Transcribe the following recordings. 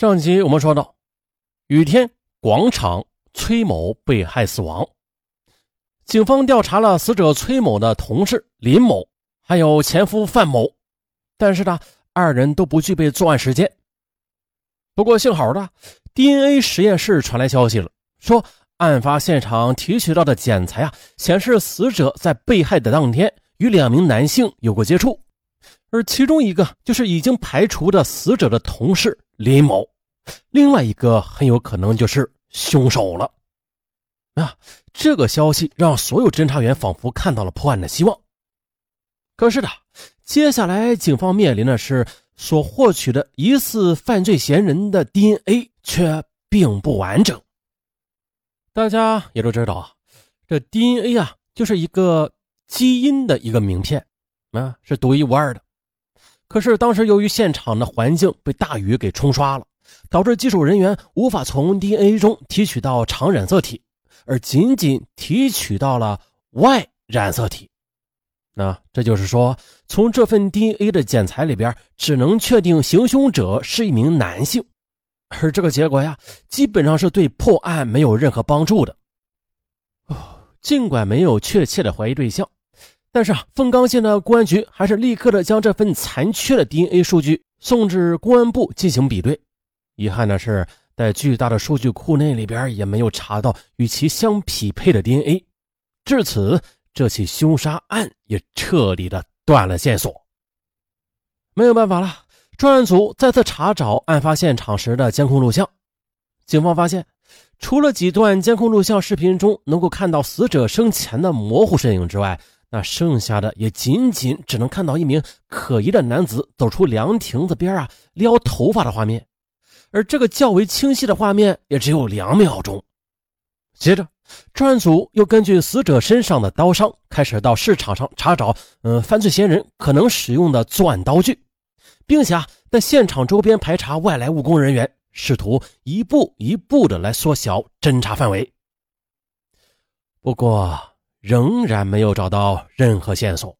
上集我们说到，雨天广场崔某被害死亡。警方调查了死者崔某的同事林某，还有前夫范某，但是呢，二人都不具备作案时间。不过幸好的，DNA 实验室传来消息了，说案发现场提取到的检材啊，显示死者在被害的当天与两名男性有过接触，而其中一个就是已经排除的死者的同事。林某，另外一个很有可能就是凶手了。啊，这个消息让所有侦查员仿佛看到了破案的希望。可是的，接下来警方面临的是所获取的疑似犯罪嫌疑人的 DNA 却并不完整。大家也都知道啊，这 DNA 啊就是一个基因的一个名片，啊是独一无二的。可是当时由于现场的环境被大雨给冲刷了，导致技术人员无法从 DNA 中提取到常染色体，而仅仅提取到了 Y 染色体。那这就是说，从这份 DNA 的检材里边，只能确定行凶者是一名男性，而这个结果呀，基本上是对破案没有任何帮助的。哦，尽管没有确切的怀疑对象。但是啊，凤冈县的公安局还是立刻的将这份残缺的 DNA 数据送至公安部进行比对。遗憾的是，在巨大的数据库内里边也没有查到与其相匹配的 DNA。至此，这起凶杀案也彻底的断了线索。没有办法了，专案组再次查找案发现场时的监控录像。警方发现，除了几段监控录像视频中能够看到死者生前的模糊身影之外，那剩下的也仅仅只能看到一名可疑的男子走出凉亭子边啊，撩头发的画面，而这个较为清晰的画面也只有两秒钟。接着，专案组又根据死者身上的刀伤，开始到市场上查找，嗯，犯罪嫌疑人可能使用的作案刀具，并且啊，在现场周边排查外来务工人员，试图一步一步的来缩小侦查范围。不过。仍然没有找到任何线索，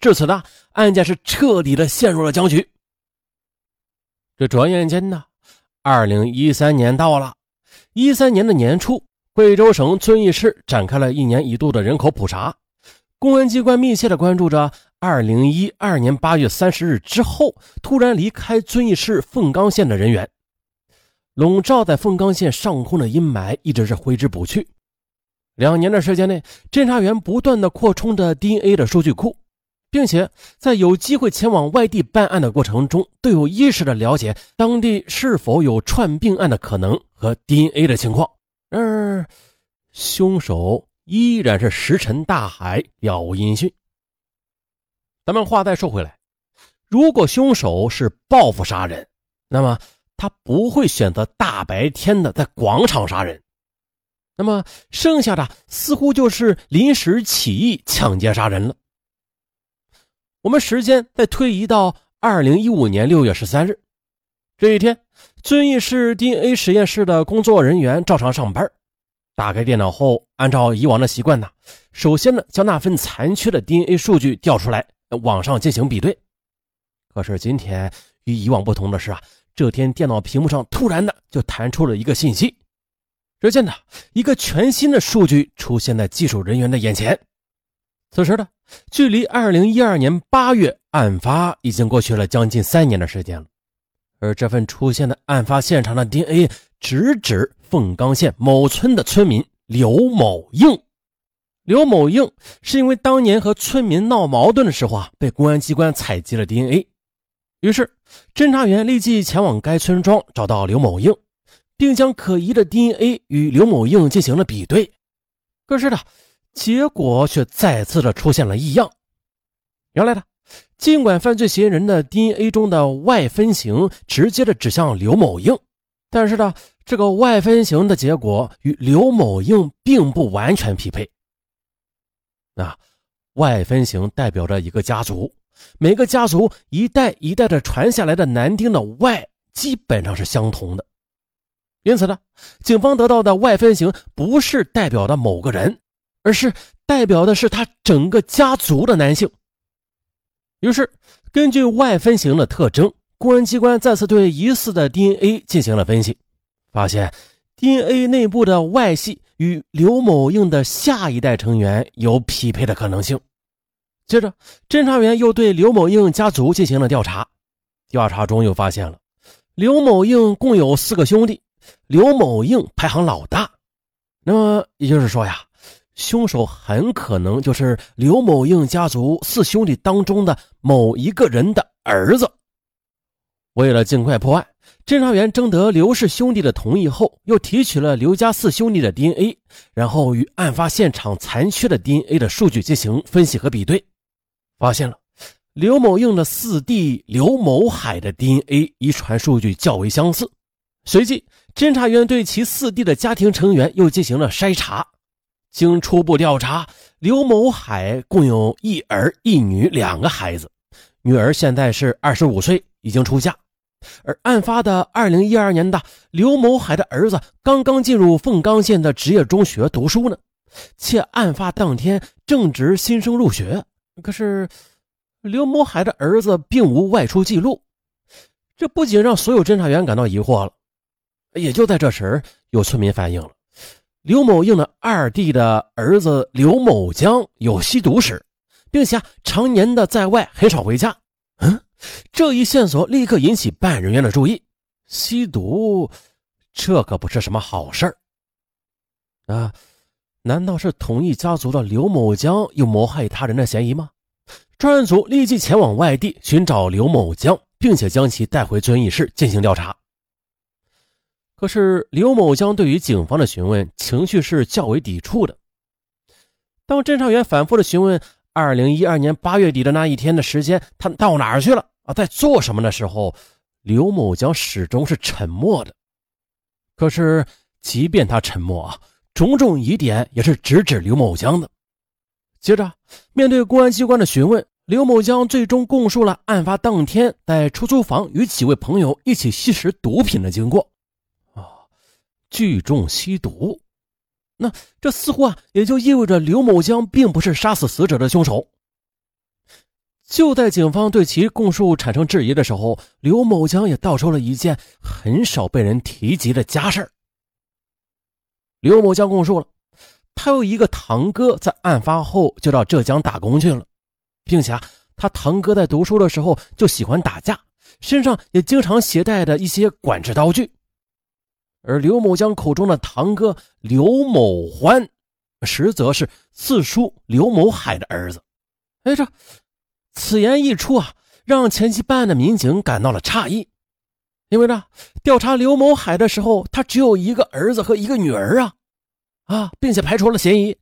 至此呢，案件是彻底的陷入了僵局。这转眼间呢，二零一三年到了，一三年的年初，贵州省遵义市展开了一年一度的人口普查，公安机关密切的关注着二零一二年八月三十日之后突然离开遵义市凤冈县的人员，笼罩在凤冈县上空的阴霾一直是挥之不去。两年的时间内，侦查员不断的扩充着 DNA 的数据库，并且在有机会前往外地办案的过程中，都有意识的了解当地是否有串并案的可能和 DNA 的情况。然而凶手依然是石沉大海，杳无音讯。咱们话再说回来，如果凶手是报复杀人，那么他不会选择大白天的在广场杀人。那么剩下的似乎就是临时起意抢劫杀人了。我们时间再推移到二零一五年六月十三日，这一天，遵义市 DNA 实验室的工作人员照常上班，打开电脑后，按照以往的习惯呢，首先呢将那份残缺的 DNA 数据调出来，网上进行比对。可是今天与以往不同的是啊，这天电脑屏幕上突然的就弹出了一个信息。只见呢，一个全新的数据出现在技术人员的眼前。此时的距离二零一二年八月案发已经过去了将近三年的时间了，而这份出现的案发现场的 DNA 直指凤冈县某村的村民刘某应。刘某应是因为当年和村民闹矛盾的时候啊，被公安机关采集了 DNA，于是侦查员立即前往该村庄找到刘某应。并将可疑的 DNA 与刘某应进行了比对，可是呢，结果却再次的出现了异样。原来呢，尽管犯罪嫌疑人的 DNA 中的 Y 分型直接的指向刘某应，但是呢，这个 Y 分型的结果与刘某应并不完全匹配。啊，Y 分型代表着一个家族，每个家族一代一代的传下来的男丁的 Y 基本上是相同的。因此呢，警方得到的外分型不是代表的某个人，而是代表的是他整个家族的男性。于是，根据外分型的特征，公安机关再次对疑似的 DNA 进行了分析，发现 DNA 内部的 Y 系与刘某应的下一代成员有匹配的可能性。接着，侦查员又对刘某应家族进行了调查，调查中又发现了刘某应共有四个兄弟，刘某应排行老大。那么也就是说呀，凶手很可能就是刘某应家族四兄弟当中的某一个人的儿子。为了尽快破案，侦查员征得刘氏兄弟的同意后，又提取了刘家四兄弟的 DNA，然后与案发现场残缺的 DNA 的数据进行分析和比对，发现了刘某应的四弟刘某海的 DNA 遗传数据较为相似。随即，侦查员对其四弟的家庭成员又进行了筛查，经初步调查，刘某海共有一儿一女两个孩子，女儿现在是二十五岁。已经出嫁，而案发的二零一二年的刘某海的儿子刚刚进入凤冈县的职业中学读书呢，且案发当天正值新生入学。可是刘某海的儿子并无外出记录，这不仅让所有侦查员感到疑惑了。也就在这时，有村民反映了刘某应的二弟的儿子刘某江有吸毒史，并且常年的在外，很少回家。嗯。这一线索立刻引起办案人员的注意。吸毒，这可不是什么好事儿啊！难道是同一家族的刘某江有谋害他人的嫌疑吗？专案组立即前往外地寻找刘某江，并且将其带回遵义市进行调查。可是刘某江对于警方的询问，情绪是较为抵触的。当侦查员反复的询问，二零一二年八月底的那一天的时间，他到哪儿去了？啊，在做什么的时候，刘某江始终是沉默的。可是，即便他沉默啊，种种疑点也是直指刘某江的。接着，面对公安机关的询问，刘某江最终供述了案发当天在出租房与几位朋友一起吸食毒品的经过。聚众吸毒，那这似乎啊，也就意味着刘某江并不是杀死死者的凶手。就在警方对其供述产生质疑的时候，刘某江也道出了一件很少被人提及的家事刘某江供述了，他有一个堂哥，在案发后就到浙江打工去了，并且啊，他堂哥在读书的时候就喜欢打架，身上也经常携带的一些管制刀具。而刘某江口中的堂哥刘某欢，实则是四叔刘某海的儿子。哎，这。此言一出啊，让前期办案的民警感到了诧异，因为呢，调查刘某海的时候，他只有一个儿子和一个女儿啊，啊，并且排除了嫌疑。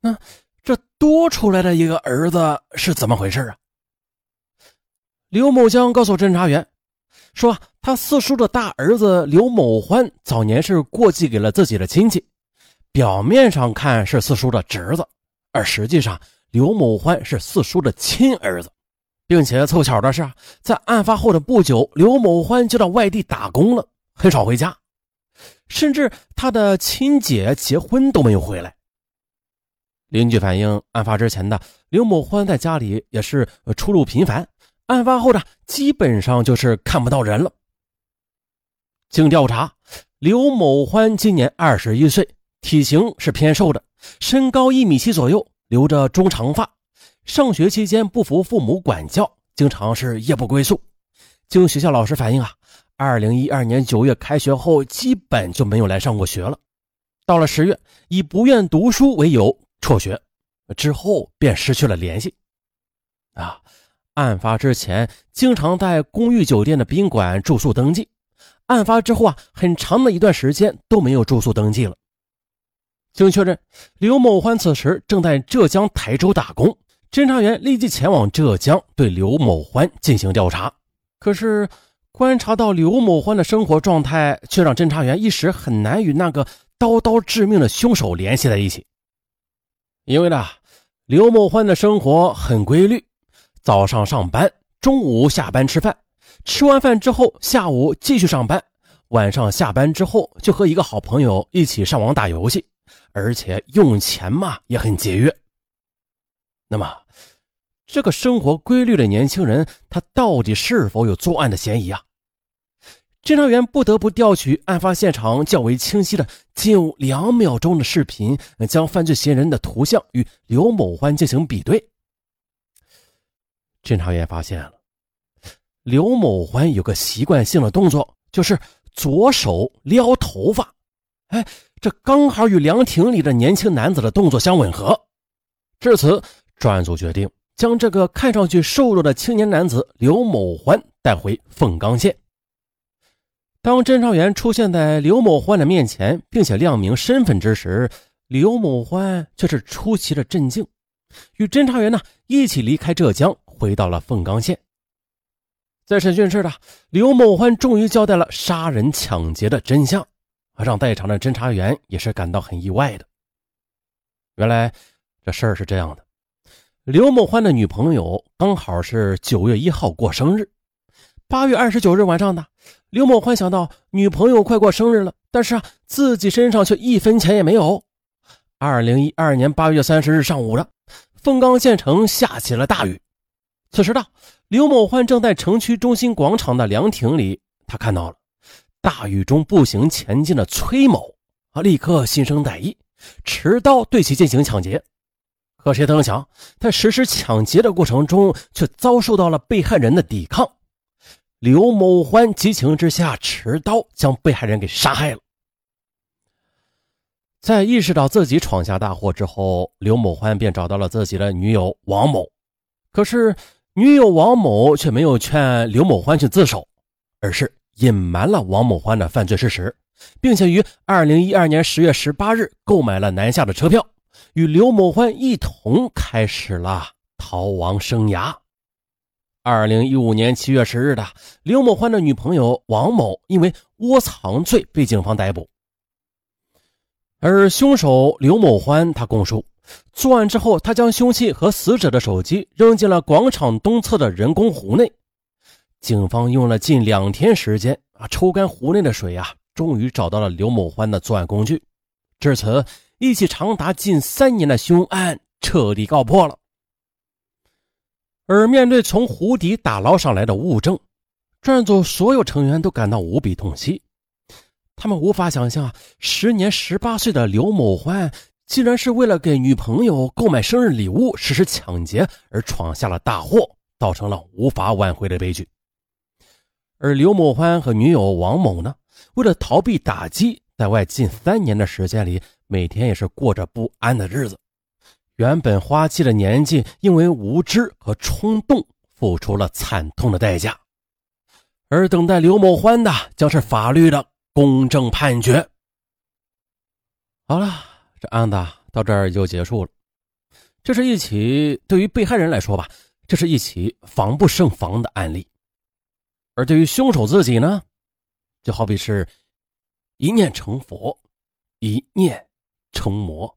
那这多出来的一个儿子是怎么回事啊？刘某江告诉侦查员，说他四叔的大儿子刘某欢早年是过继给了自己的亲戚，表面上看是四叔的侄子，而实际上。刘某欢是四叔的亲儿子，并且凑巧的是，在案发后的不久，刘某欢就到外地打工了，很少回家，甚至他的亲姐结婚都没有回来。邻居反映，案发之前的刘某欢在家里也是出入频繁，案发后的基本上就是看不到人了。经调查，刘某欢今年二十一岁，体型是偏瘦的，身高一米七左右。留着中长发，上学期间不服父母管教，经常是夜不归宿。经学校老师反映啊，二零一二年九月开学后，基本就没有来上过学了。到了十月，以不愿读书为由辍学，之后便失去了联系。啊，案发之前经常在公寓酒店的宾馆住宿登记，案发之后啊，很长的一段时间都没有住宿登记了。经确认，刘某欢此时正在浙江台州打工。侦查员立即前往浙江，对刘某欢进行调查。可是，观察到刘某欢的生活状态，却让侦查员一时很难与那个刀刀致命的凶手联系在一起。因为呢，刘某欢的生活很规律：早上上班，中午下班吃饭，吃完饭之后，下午继续上班，晚上下班之后就和一个好朋友一起上网打游戏。而且用钱嘛也很节约。那么，这个生活规律的年轻人，他到底是否有作案的嫌疑啊？侦查员不得不调取案发现场较为清晰的仅有两秒钟的视频，将犯罪嫌疑人的图像与刘某欢进行比对。侦查员发现了刘某欢有个习惯性的动作，就是左手撩头发，哎，这刚好与凉亭里的年轻男子的动作相吻合。至此，专案组决定。将这个看上去瘦弱的青年男子刘某欢带回凤冈县。当侦查员出现在刘某欢的面前，并且亮明身份之时，刘某欢却是出奇的镇静，与侦查员呢一起离开浙江，回到了凤冈县。在审讯室的刘某欢终于交代了杀人抢劫的真相，让在场的侦查员也是感到很意外的。原来这事儿是这样的。刘某欢的女朋友刚好是九月一号过生日，八月二十九日晚上的，刘某欢想到女朋友快过生日了，但是啊，自己身上却一分钱也没有。二零一二年八月三十日上午的，凤冈县城下起了大雨。此时的刘某欢正在城区中心广场的凉亭里，他看到了大雨中步行前进的崔某，啊，立刻心生歹意，持刀对其进行抢劫。可谁曾想，在实施抢劫的过程中，却遭受到了被害人的抵抗。刘某欢激情之下，持刀将被害人给杀害了。在意识到自己闯下大祸之后，刘某欢便找到了自己的女友王某。可是，女友王某却没有劝刘某欢去自首，而是隐瞒了王某欢的犯罪事实，并且于二零一二年十月十八日购买了南下的车票。与刘某欢一同开始了逃亡生涯。二零一五年七月十日的，刘某欢的女朋友王某因为窝藏罪被警方逮捕。而凶手刘某欢，他供述，作案之后，他将凶器和死者的手机扔进了广场东侧的人工湖内。警方用了近两天时间啊，抽干湖内的水啊，终于找到了刘某欢的作案工具。至此。一起长达近三年的凶案彻底告破了。而面对从湖底打捞上来的物证，专案组所有成员都感到无比痛惜。他们无法想象，时年十八岁的刘某欢，竟然是为了给女朋友购买生日礼物实施抢劫而闯下了大祸，造成了无法挽回的悲剧。而刘某欢和女友王某呢，为了逃避打击，在外近三年的时间里。每天也是过着不安的日子，原本花季的年纪，因为无知和冲动，付出了惨痛的代价。而等待刘某欢的，将是法律的公正判决。好了，这案子到这儿就结束了。这是一起对于被害人来说吧，这是一起防不胜防的案例；而对于凶手自己呢，就好比是一念成佛，一念。成魔，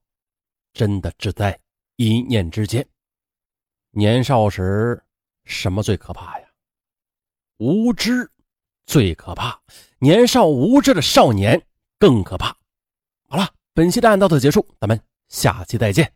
真的只在一念之间。年少时，什么最可怕呀？无知最可怕，年少无知的少年更可怕。本期的案到此结束，咱们下期再见。